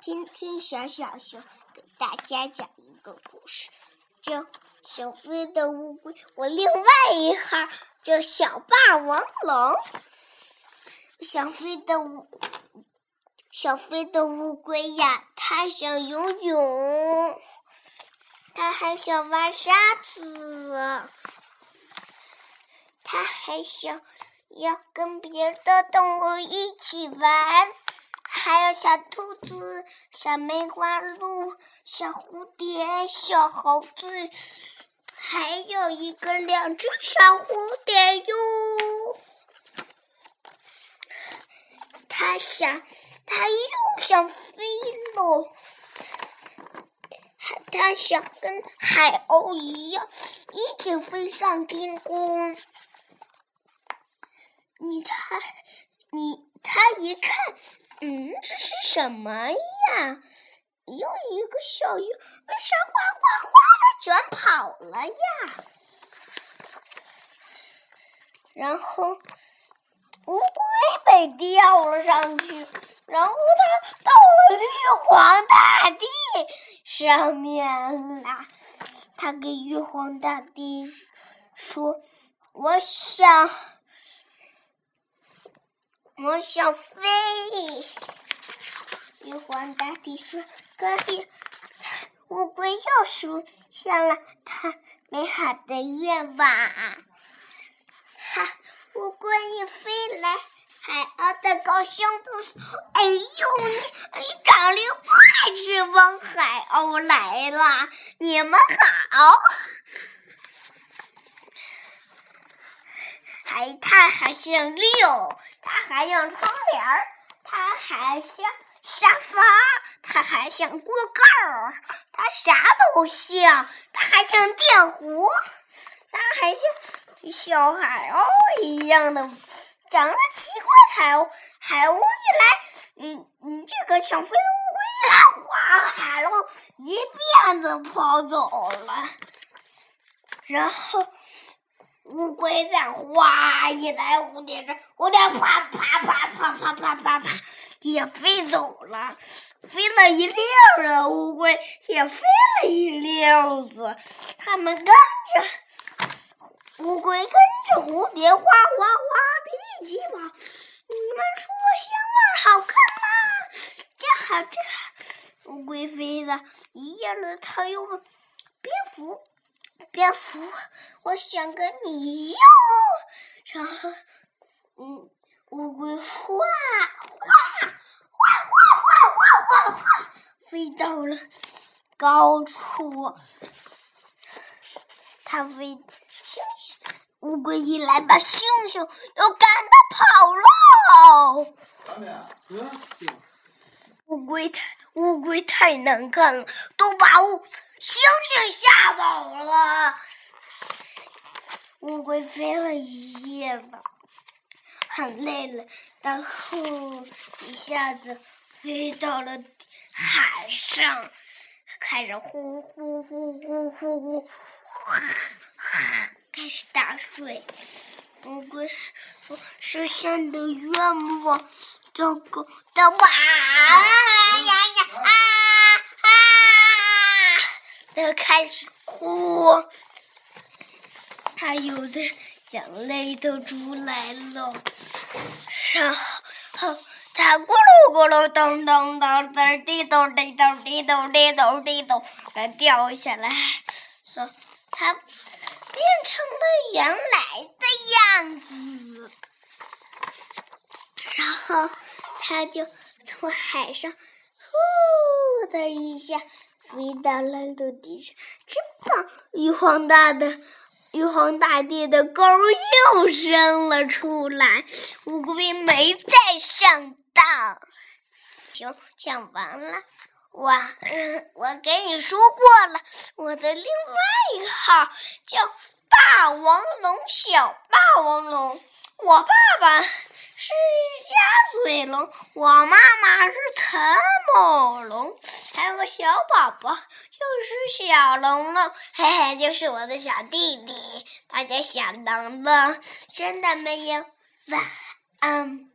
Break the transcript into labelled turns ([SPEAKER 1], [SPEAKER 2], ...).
[SPEAKER 1] 今天小小熊给大家讲一个故事，叫《小飞的乌龟》。我另外一号叫小霸王龙。小飞的乌，小飞的乌龟呀，它想游泳，它还想玩沙子，它还想要跟别的动物一起玩。还有小兔子、小梅花鹿、小蝴蝶、小猴子，还有一个两只小蝴蝶哟。它想，它又想飞了。它想跟海鸥一样，一起飞上天空。你看，你他一看。嗯，这是什么呀？又一个小鱼，为啥哗哗哗的卷跑了呀？然后乌龟被吊了上去，然后它到了玉皇大帝上面了。他给玉皇大帝说：“我想。”我想飞，玉皇大帝说：“可以。”乌龟又实现了它美好的愿望。哈，乌龟一飞来，海鸥的高兴的说：“哎呦，你你长了快翅膀！”海鸥来了，你们好。海獭还想溜。还像窗帘儿，它还像沙发，它还像锅盖儿，它啥都像，它还像电弧，它还像小海鸥一样的，长得奇怪。海鸥，海鸥一来，嗯嗯，这个小飞的乌龟一来，哗，海鸥一辫子跑走了，然后。乌龟在哗一来，蝴蝶这蝴蝶啪啪啪啪啪啪啪啪也飞走了，飞了一溜儿了乌龟也飞了一溜子，它们跟着乌龟跟着蝴蝶哗哗哗的一起跑。你们说香味好看吗？真好，真好。乌龟飞了一夜了，它又蝙蝠。蝙蝠，我想跟你一样哦。”然后，嗯，乌龟哗哗哗哗哗哗哗哗飞到了高处，它飞，熊乌龟一来把熊熊都赶得跑了。乌龟它。乌龟太难看了，都把乌。星星吓跑了，乌龟飞了一夜了，很累了，然后一下子飞到了海上，开始呼呼呼呼呼呼，开始打水。乌龟说：“实现的愿望，糟糕的哇呀呀啊！”他开始哭，他有的眼泪都出来了，然后他咕噜咕噜咚咚咚咚滴咚滴咚滴咚滴咚滴咚，他掉下来，说他变成了原来的样子，然后他就从海上呼的一下。飞到了陆地上，真棒！玉皇大的玉皇大帝的钩又伸了出来，乌龟没再上当。行，讲完了。我，我给你说过了，我的另外一个号叫霸王龙，小霸王龙。我爸爸是鸭嘴龙，我妈妈是陈某龙，还有个小宝宝，就是小龙龙，嘿嘿，就是我的小弟弟，他叫小龙龙，真的没有晚安。